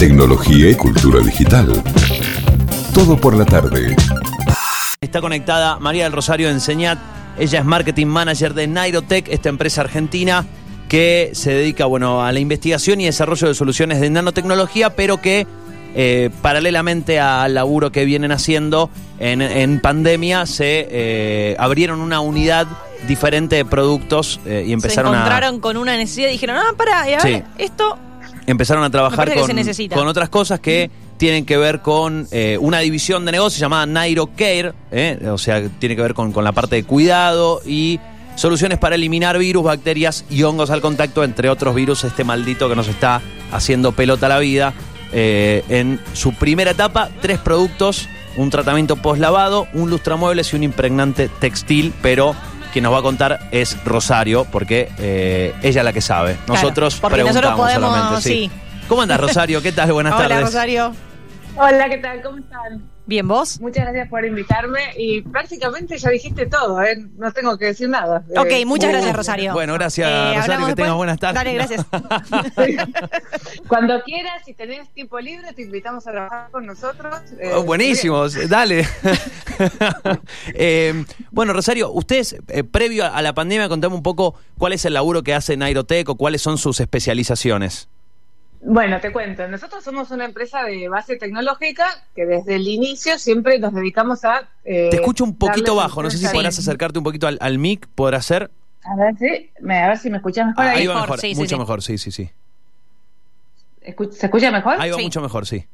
tecnología y cultura digital. Todo por la tarde. Está conectada María del Rosario Enseñat. Ella es marketing manager de Nairotech, esta empresa argentina que se dedica bueno, a la investigación y desarrollo de soluciones de nanotecnología, pero que eh, paralelamente al laburo que vienen haciendo en, en pandemia, se eh, abrieron una unidad diferente de productos eh, y empezaron se a encontraron con una necesidad y dijeron, ah, para, y a ver, Sí. esto empezaron a trabajar con, otras cosas que tienen que ver con eh, una división de negocio llamada Nairo Care, eh, o sea, tiene que ver con, con la parte de cuidado y soluciones para eliminar virus, bacterias y hongos al contacto, entre otros virus, este maldito que nos está haciendo pelota la vida. Eh, en su primera etapa, tres productos, un tratamiento post-lavado, un lustramuebles y un impregnante textil, pero quien nos va a contar es Rosario, porque eh, ella es la que sabe. Claro, Nosotros preguntamos podemos, solamente. Sí. sí. ¿Cómo andas, Rosario? ¿Qué tal? Buenas Hola, tardes. Rosario. Hola, ¿qué tal? ¿Cómo están? Bien, ¿vos? Muchas gracias por invitarme y prácticamente ya dijiste todo, ¿eh? No tengo que decir nada. Ok, Eh, muchas gracias, bien. Rosario. Bueno, gracias, Eh, Rosario, que tengas buenas tardes. Dale, gracias. Cuando quieras, si tenés tiempo libre, te invitamos a trabajar con nosotros. Eh, Oh, buenísimos, dale. Eh, bueno, Rosario, ustedes, eh, previo a la pandemia, contame un poco cuál es el laburo que hace Nairotech o cuáles son sus especializaciones. Bueno, te cuento. Nosotros somos una empresa de base tecnológica que desde el inicio siempre nos dedicamos a. eh, Te escucho un poquito bajo, no sé si podrás acercarte un poquito al, al mic, ¿podrá ser? A ver, sí. Me- A ver si me escuchas mejor Ah, ahí. ahí va mejor, mejor, sí, sí, mucho sí. mejor, sí, sí, sí. ¿Se escucha mejor? Ahí va Sí. mucho mejor, sí.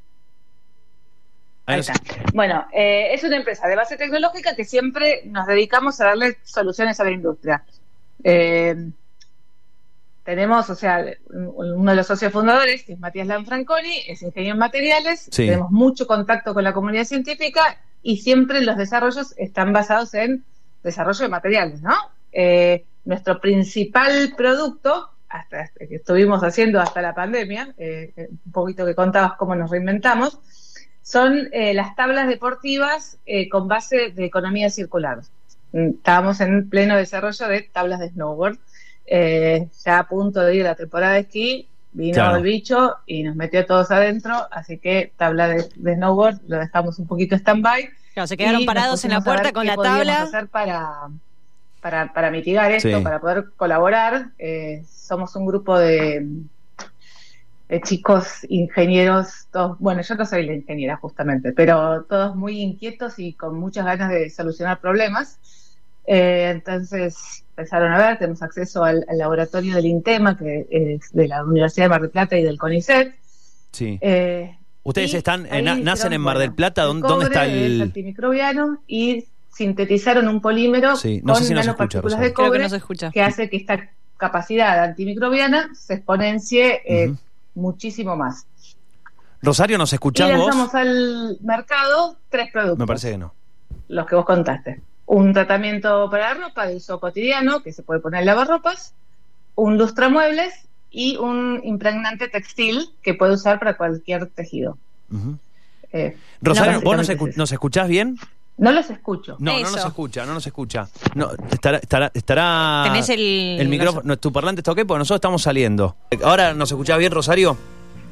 Ahí está. Bueno, eh, es una empresa de base tecnológica que siempre nos dedicamos a darle soluciones a la industria. Eh, tenemos, o sea, un- uno de los socios fundadores, que es Matías Lanfranconi, es ingeniero en materiales, Sí. tenemos mucho contacto con la comunidad científica y siempre los desarrollos están basados en desarrollo de materiales, ¿no? Eh, nuestro principal producto, hasta que estuvimos haciendo hasta la pandemia, eh, eh, un poquito que contabas cómo nos reinventamos, son eh, las tablas deportivas con base de economía circular. Mm, Estábamos en pleno desarrollo de tablas de snowboard, eh, ya a punto de ir a la temporada de esquí, vino Claro. el bicho y nos metió a todos adentro, así que tabla de, de snowboard lo dejamos un poquito stand-by. Claro, se quedaron parados en la puerta con la tabla. hacer para, para, para mitigar esto, Sí. para poder colaborar. Eh, somos un grupo de, de chicos ingenieros, todos, bueno, yo no soy la ingeniera justamente, pero todos muy inquietos y con muchas ganas de solucionar problemas. Eh, entonces empezaron a ver, tenemos acceso al, al laboratorio del INTEMA, que es de la Universidad de Mar del Plata y del CONICET. Sí. Eh, Ustedes y están, eh, dijeron, nacen en Mar del Plata, el ¿dónde, dónde está cobre Es el...? antimicrobiano y sintetizaron un polímero Sí, no con sé si nos escucha, nanopartículas de Creo que cobre no se escucha. que hace que esta capacidad antimicrobiana se exponencie eh, muchísimo más. Rosario, ¿nos Y escuchás vos? lanzamos al mercado tres productos, Me parece que no. los que vos contaste. Un tratamiento para la ropa de uso cotidiano, que se puede poner en lavarropas, un lustramuebles y un impregnante textil que puede usar para cualquier tejido. Eh, Rosario, no, ¿vos nos, escu- es nos escuchás bien? No los escucho. No, no nos escucha, no nos escucha. No, estará, estará, estará Tenés el... el micrófono, no, tu parlante está ok porque nosotros estamos saliendo. ¿Ahora nos escuchás bien, Rosario?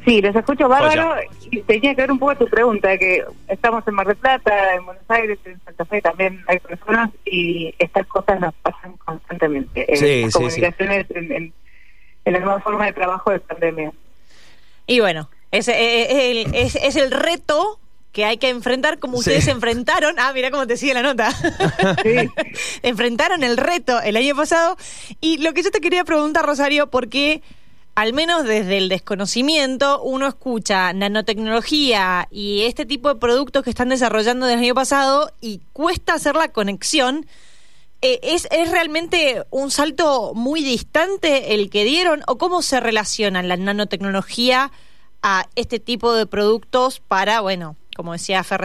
Sí, los escucho bárbaro y tenía que ver un poco tu pregunta, que estamos en Mar del Plata, en Buenos Aires, en Santa Fe también hay personas y estas cosas nos pasan constantemente. Eh, Sí, las sí, comunicaciones En, en- en la nueva forma de trabajo de pandemia. Y bueno, es, eh, el, es, es el reto que hay que enfrentar como Sí. ustedes enfrentaron. Ah, mira cómo te sigue la nota. Sí. enfrentaron el reto el año pasado. Y lo que yo te quería preguntar, Rosario, porque al menos desde el desconocimiento uno escucha nanotecnología y este tipo de productos que están desarrollando desde el año pasado y cuesta hacer la conexión. Eh, ¿es, ¿Es realmente un salto muy distante el que dieron o cómo se relaciona la nanotecnología a este tipo de productos para, bueno, como decía Fer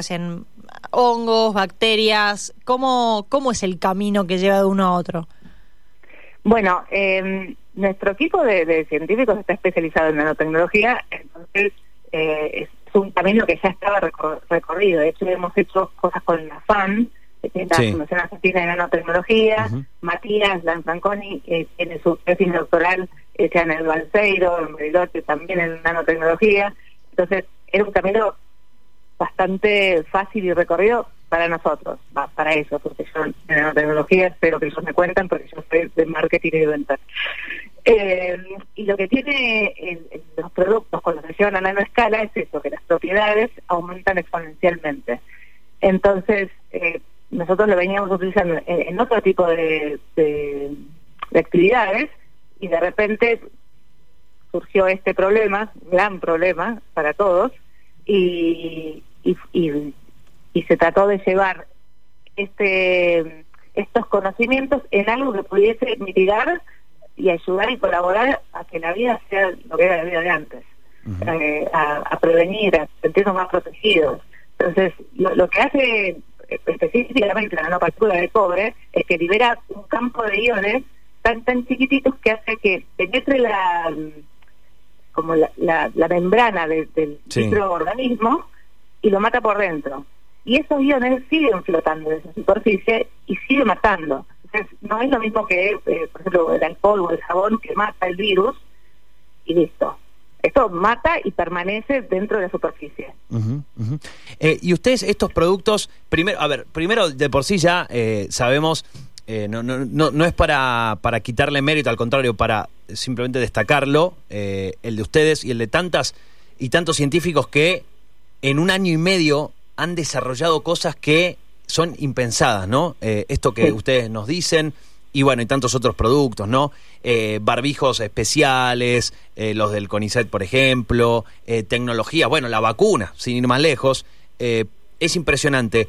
hongos, bacterias? ¿Cómo, ¿Cómo es el camino que lleva de uno a otro? Bueno, eh, nuestro equipo de, de científicos está especializado en nanotecnología, entonces eh, es un camino que ya estaba recor- recorrido. De hecho, hemos hecho cosas con la FAN, que es la Sí. Fundación Argentina de Nanotecnología. Matías Lanfranconi eh, tiene su tesis doctoral hecha en el Balseiro, en Bariloche, también en nanotecnología. Entonces, era un camino bastante fácil y recorrido para nosotros, para eso, porque yo en nanotecnología espero que ellos me cuentan, porque yo soy de marketing y de ventas. Eh, y lo que tiene los productos cuando se llevan a nanoescala es eso, que las propiedades aumentan exponencialmente. Entonces, eh, nosotros lo veníamos utilizando en, otro tipo de, de- de actividades y de repente surgió este problema, gran problema para todos, y- y se trató de llevar este estos conocimientos en algo que pudiese mitigar y ayudar y colaborar a que la vida sea lo que era la vida de antes, eh, a, a prevenir, a sentirnos más protegidos. Entonces, lo, lo que hace específicamente la nanopartícula de cobre es que libera un campo de iones tan tan chiquititos que hace que penetre la como la, la, la membrana de- del Sí. microorganismo y lo mata por dentro. Y esos iones siguen flotando en esa superficie y sigue matando. Entonces, no es lo mismo que, eh, por ejemplo, el alcohol o el jabón que mata el virus y listo. Esto mata y permanece dentro de la superficie. Eh, y ustedes, estos productos, primero, a ver, primero de por sí ya eh, sabemos, eh, no, no, no, no es para, para quitarle mérito, al contrario, para simplemente destacarlo, el de ustedes y el de tantas y tantos científicos que en un año y medio han desarrollado cosas que son impensadas, ¿no? Eh, esto que Sí. ustedes nos dicen, y bueno, y tantos otros productos, ¿no? Eh, barbijos especiales, eh, los del CONICET, por ejemplo, eh, tecnología, bueno, la vacuna, sin ir más lejos, es impresionante.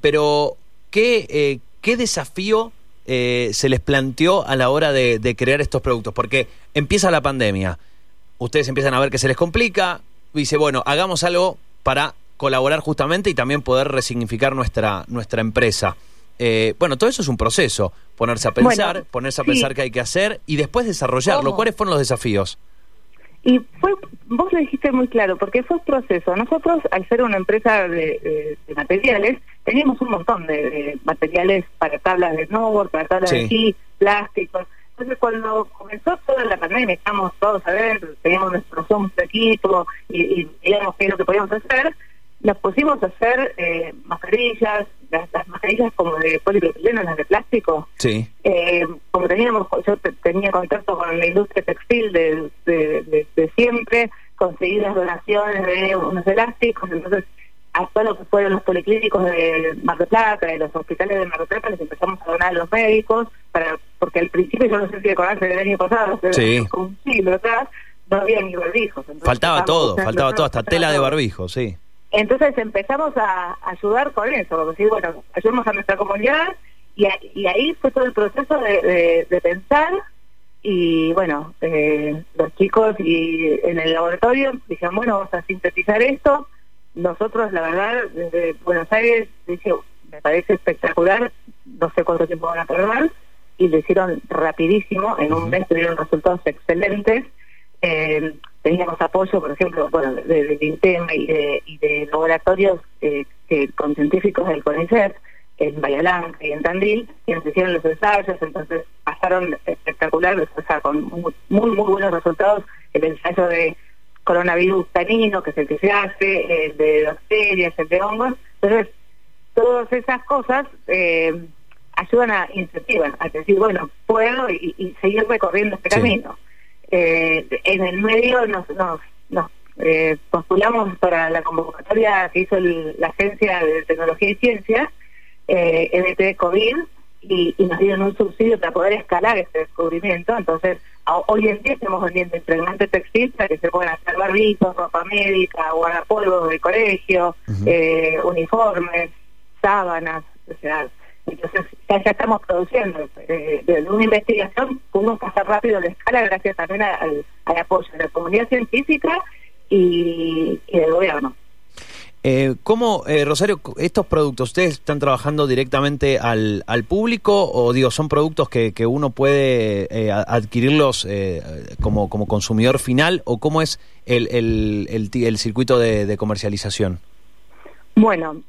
Pero, ¿qué, qué desafío se les planteó a la hora de, de crear estos productos? Porque empieza la pandemia, ustedes empiezan a ver que se les complica, dice, bueno, hagamos algo para colaborar justamente y también poder resignificar nuestra, nuestra empresa. Eh, bueno, todo eso es un proceso, ponerse a pensar, Bueno, ponerse a sí. pensar qué hay que hacer y después desarrollarlo. ¿Cómo? ¿Cuáles fueron los desafíos? Y fue, vos lo dijiste muy claro, porque fue un proceso. Nosotros, al ser una empresa de, de- de materiales, teníamos un montón de, de materiales para tablas de snowboard, para tablas Sí. de esquí, plásticos. Entonces, cuando comenzó toda la pandemia, estábamos todos a ver, teníamos nuestro Zoom de equipo y, y veíamos qué es lo que podíamos hacer, nos pusimos a hacer eh, mascarillas, las, las mascarillas como de polipropileno, las de plástico, Sí. eh, como teníamos, yo te- tenía contacto con la industria textil de, de, de- de siempre, conseguí las donaciones de unos elásticos, entonces a todo lo que fueron los policlínicos de Mar del Plata, de los hospitales de Mar del Plata, les empezamos a donar a los médicos, para porque al principio yo no sé si recordarse del año pasado, pero Sí. un siglo atrás, no había ni barbijos. Faltaba todo, faltaba todo, hasta tela de barbijo, sí. Entonces empezamos a ayudar con eso, como decir, bueno, ayudemos a nuestra comunidad y, a- y ahí fue todo el proceso de, de- de pensar y bueno, eh, los chicos y en el laboratorio dijeron, bueno, vamos a sintetizar esto. Nosotros, la verdad, desde Buenos Aires, dije, me parece espectacular, no sé cuánto tiempo van a tardar, y lo hicieron rapidísimo, en un mes tuvieron resultados excelentes. Eh, teníamos apoyo, por ejemplo, bueno, de, de, de INTEM y de, y de laboratorios eh, que, con científicos del CONICET en Blanca y en Tandil, que nos hicieron los ensayos, entonces pasaron espectacular, o sea, con muy, muy, muy buenos resultados, el ensayo de coronavirus canino, que es el que se hace, el de bacterias, el de hongos, entonces todas esas cosas eh, ayudan a incentivar, a decir, bueno, puedo y, y seguir recorriendo este Sí. camino. Eh, en el medio nos, nos, nos eh, postulamos para la convocatoria que hizo el- la Agencia de Tecnología y Ciencia, eh, EBT COVID, y, y nos dieron un subsidio para poder escalar este descubrimiento. Entonces, a- hoy en día estamos vendiendo impregnante textil para que se puedan hacer barbijos, ropa médica, guardapolvos de colegio, eh, uniformes, sábanas, o sea, entonces ya, ya estamos produciendo. Eh, de una investigación pudimos pasar rápido la escala gracias también a- al, al apoyo de la comunidad científica y, y del gobierno. Eh, ¿Cómo, eh, Rosario, estos productos, ustedes están trabajando directamente al, al público o digo, son productos que, que uno puede eh, adquirirlos eh, como, como consumidor final o cómo es el, el, el, el circuito de, de comercialización? Bueno,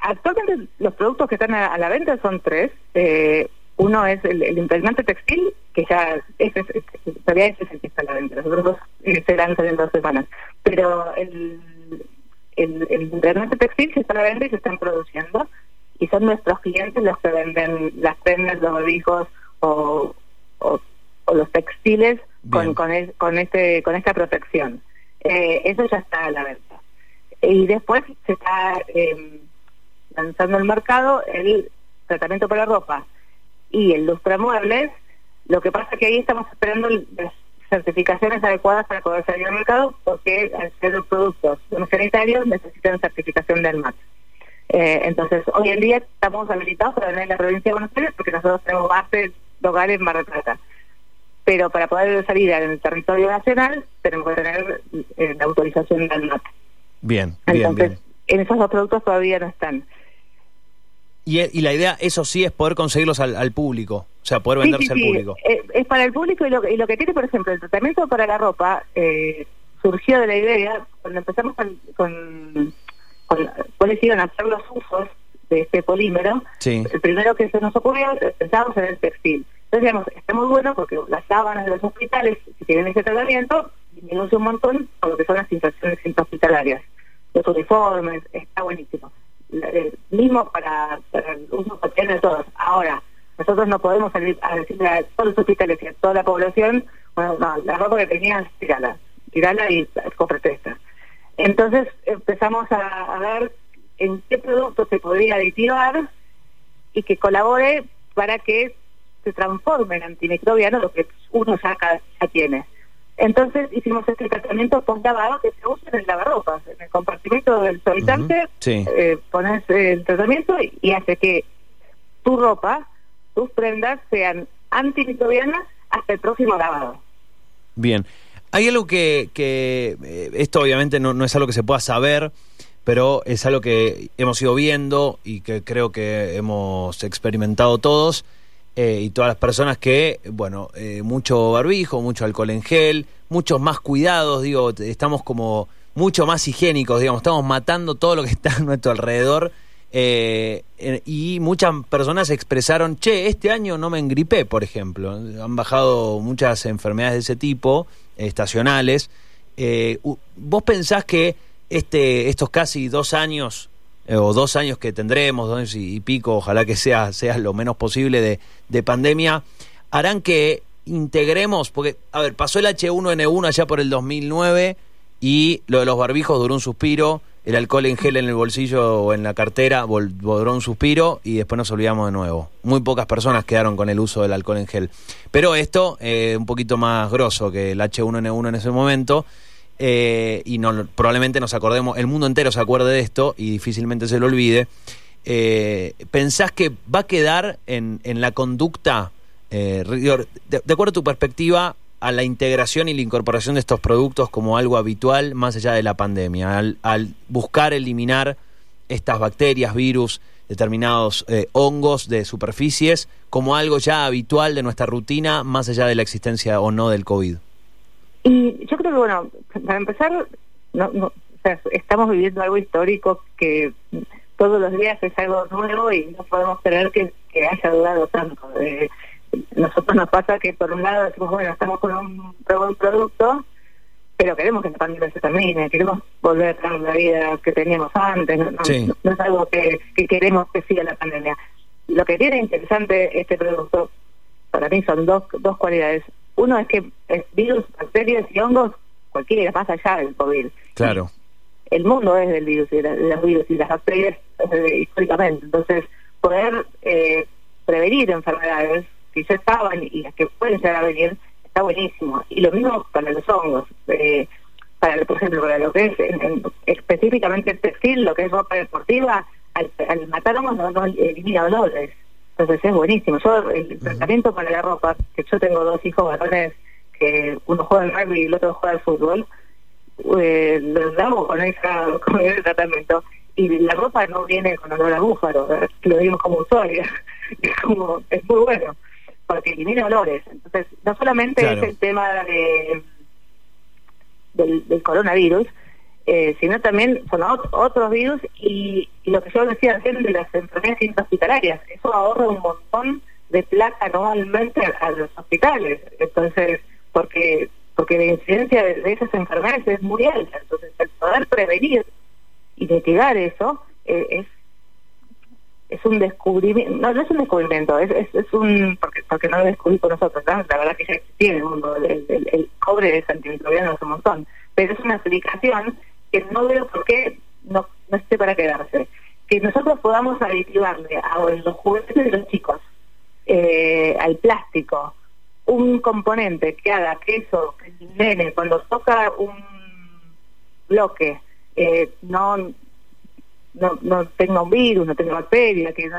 actualmente los productos que están a, a la venta son tres. Eh, Uno es el, el impregnante textil, que ya ese, ese, todavía ese es el que está a la venta. Los otros dos eh, se lanzan en dos semanas. Pero el, el, el impregnante textil se está a la venta y se están produciendo. Y son nuestros clientes los que venden las prendas, los barbijos o, o, o los textiles con, Bien. con, es- con, este, con esta protección. Eh, eso ya está a la venta. Y después se está eh, lanzando al mercado el tratamiento para ropa y el lustramuebles. Lo que pasa que ahí estamos esperando el- las certificaciones adecuadas para poder salir al mercado porque al ser productos no sanitarios necesitan certificación del MAT. Eh, entonces, hoy en día estamos habilitados para venir a la provincia de Buenos Aires porque nosotros tenemos base local en Mar del Plata. Pero para poder salir en el territorio nacional tenemos que tener eh, la autorización del MAT. Bien, bien, Entonces, bien. en esos dos productos todavía no están. Y, y la idea, eso sí, es poder conseguirlos al, al público. O sea, poder venderse Sí, sí, al público. Eh, es para el público y lo, y lo que tiene, por ejemplo, el tratamiento para la ropa eh, surgió de la idea cuando empezamos con, con, con cuáles iban a ser los usos de este polímero. Sí. El primero que se nos ocurrió, pensábamos en el textil. Entonces, digamos, está muy bueno porque las sábanas de los hospitales, si tienen ese tratamiento, disminuye un montón con lo que son las infecciones intrahospitalarias. Los uniformes, está buenísimo. Eh, mismo para, para el uso todos. Ahora, nosotros no podemos salir a decirle a todos los hospitales y a toda la población, bueno, no, la ropa que tenías, tirala, tirala y cómprate esta. Entonces empezamos a, a ver en qué producto se podría aditivar y que colabore para que se transforme en antimicrobiano lo que uno ya, ya tiene. Entonces hicimos este tratamiento post lavado que se usa en el lavarropas, en el compartimento del solitante, Ujú, sí. eh, pones el tratamiento y, y hace que tu ropa, tus prendas sean antimicrobianas hasta el próximo lavado. Bien. Hay algo que, que eh, esto obviamente no, no es algo que se pueda saber, pero es algo que hemos ido viendo y que creo que hemos experimentado todos eh, y todas las personas que, bueno, eh, mucho barbijo, mucho alcohol en gel, muchos más cuidados, digo, estamos como mucho más higiénicos, digamos, estamos matando todo lo que está a nuestro alrededor. eh, y muchas personas expresaron, che, este año no me engripé, por ejemplo. Han bajado muchas enfermedades de ese tipo, estacionales. Eh, ¿Vos pensás que este, estos casi dos años, eh, o dos años que tendremos, dos y, pico, ojalá que sea, sea lo menos posible de, de pandemia, harán que integremos, porque, a ver, pasó el H1N1 allá por el 2009 y lo de los barbijos duró un suspiro, el alcohol en gel en el bolsillo o en la cartera duró un suspiro y después nos olvidamos de nuevo. Muy pocas personas quedaron con el uso del alcohol en gel. Pero esto, eh, un poquito más grosso que el H1N1 en ese momento, eh, y no, probablemente nos acordemos, el mundo entero se acuerde de esto y difícilmente se lo olvide. Eh, ¿Pensás que va a quedar en, en la conducta, eh, de, acuerdo a tu perspectiva, a la integración y la incorporación de estos productos como algo habitual más allá de la pandemia, al, al buscar eliminar estas bacterias, virus, determinados eh, hongos de superficies como algo ya habitual de nuestra rutina más allá de la existencia o no del COVID? Y yo creo que, bueno, para empezar, no, no, o sea, estamos viviendo algo histórico que todos los días es algo nuevo y no podemos creer que, que haya durado tanto. Eh, nosotros nos pasa que por un lado decimos, bueno, estamos con un buen producto, pero queremos que la pandemia se termine, queremos volver a tener la vida que teníamos antes, no, no- Sí. no es algo que, que queremos que siga la pandemia. Lo que tiene interesante este producto, para mí son dos, dos cualidades. Uno es que es virus, bacterias y hongos, cualquiera más allá del COVID. Claro. El mundo es del virus y de, los virus y las bacterias eh, históricamente. Entonces, poder eh, prevenir enfermedades que ya estaban y las que pueden llegar a venir está buenísimo. Y lo mismo para los hongos. Eh, para por ejemplo, para lo que es en- en- específicamente el textil, lo que es ropa deportiva, al, al matar hongos no, no elimina dolores. Entonces es buenísimo. Yo, el tratamiento para la ropa, que yo tengo dos hijos varones, que uno juega al rugby y el otro juega al fútbol, eh, los damos con, esa, con ese tratamiento. Y la ropa no viene con olor a búfalo, ¿verdad? lo digo como usuaria. Es, como, es muy bueno, porque elimina olores. Entonces, no solamente Claro. es el tema de del, del coronavirus, eh, sino también son ot- otros virus y, lo que yo decía recién de las enfermedades intrahospitalarias. Eso ahorra un montón de plata anualmente a los hospitales. Entonces, porque porque la incidencia de, esas enfermedades es muy alta. Entonces, el poder prevenir y mitigar eso eh, es es un descubrimiento, no, no es un descubrimiento, es, es, un, porque, porque no lo descubrimos nosotros, la verdad que ya existía en el mundo, el, el, cobre es antimicrobiano es un montón, pero es una aplicación que no veo por qué no, no esté para quedarse. Que nosotros podamos aditivarle a los juguetes de los chicos, eh, al plástico, un componente que haga que eso, que el nene cuando toca un bloque, eh, no no, no tenga un virus, no tenga bacteria, que,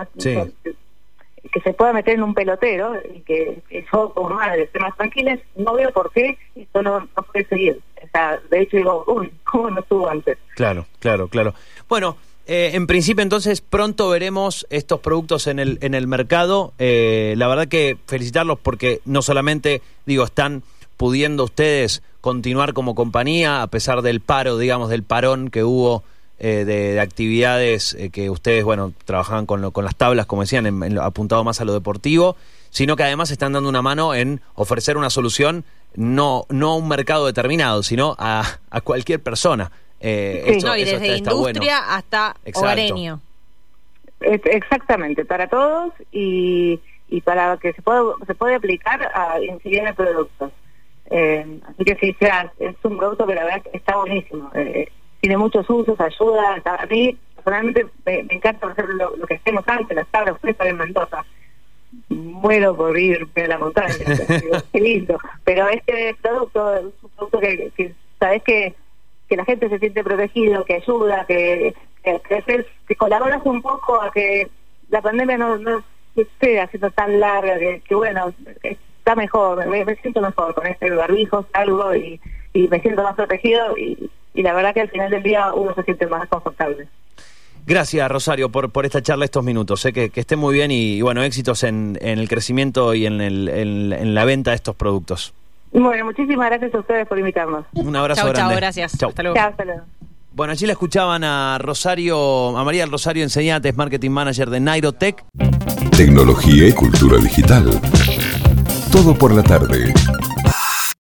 que se pueda meter en un pelotero y que, yo como madre esté más tranquila, no veo por qué esto no, no puede seguir. O sea, de hecho digo, uy, ¿cómo no estuvo antes? Claro, claro, claro. Bueno, eh, en principio entonces pronto veremos estos productos en el, en el mercado. Eh, la verdad que felicitarlos porque no solamente, digo, están pudiendo ustedes continuar como compañía a pesar del paro, digamos, del parón que hubo eh, de, actividades eh, que ustedes, bueno, trabajaban con, con las tablas, como decían, en, apuntado más a lo deportivo, sino que además están dando una mano en ofrecer una solución no, no a un mercado determinado, sino a, a cualquier persona. Eh, no, y desde industria hasta hogareño. Exactamente, para todos y, y para que se pueda, se puede aplicar a infinidad de productos. Eh, así que sí, sea, es un producto que la verdad está buenísimo. Eh, tiene muchos usos, ayuda. A mí personalmente me, encanta hacer lo, que hacemos antes, las tablas frescas en Mendoza. Muero por ir a la montaña, qué lindo. Pero este producto es un producto que, que sabes que, que la gente se siente protegido, que ayuda, que, que, que, colaboras un poco a que la pandemia no, no esté haciendo tan larga, que, bueno, está mejor, me, me, siento mejor con este barbijo, salgo y, y me siento más protegido y y la verdad que al final del día uno se siente más confortable. Gracias, Rosario, por, por esta charla estos minutos. Sé que, que esté muy bien y, bueno, éxitos en, en, el crecimiento y en, el, en, la venta de estos productos. Bueno, muchísimas gracias a ustedes por invitarnos. Un abrazo grande. Chao, gracias. Chao. Hasta luego. hasta luego. Bueno, allí la escuchaban a Rosario, a María del Rosario Enseñantes, Marketing Manager de Nairotech. Tecnología y cultura digital. Todo por la tarde.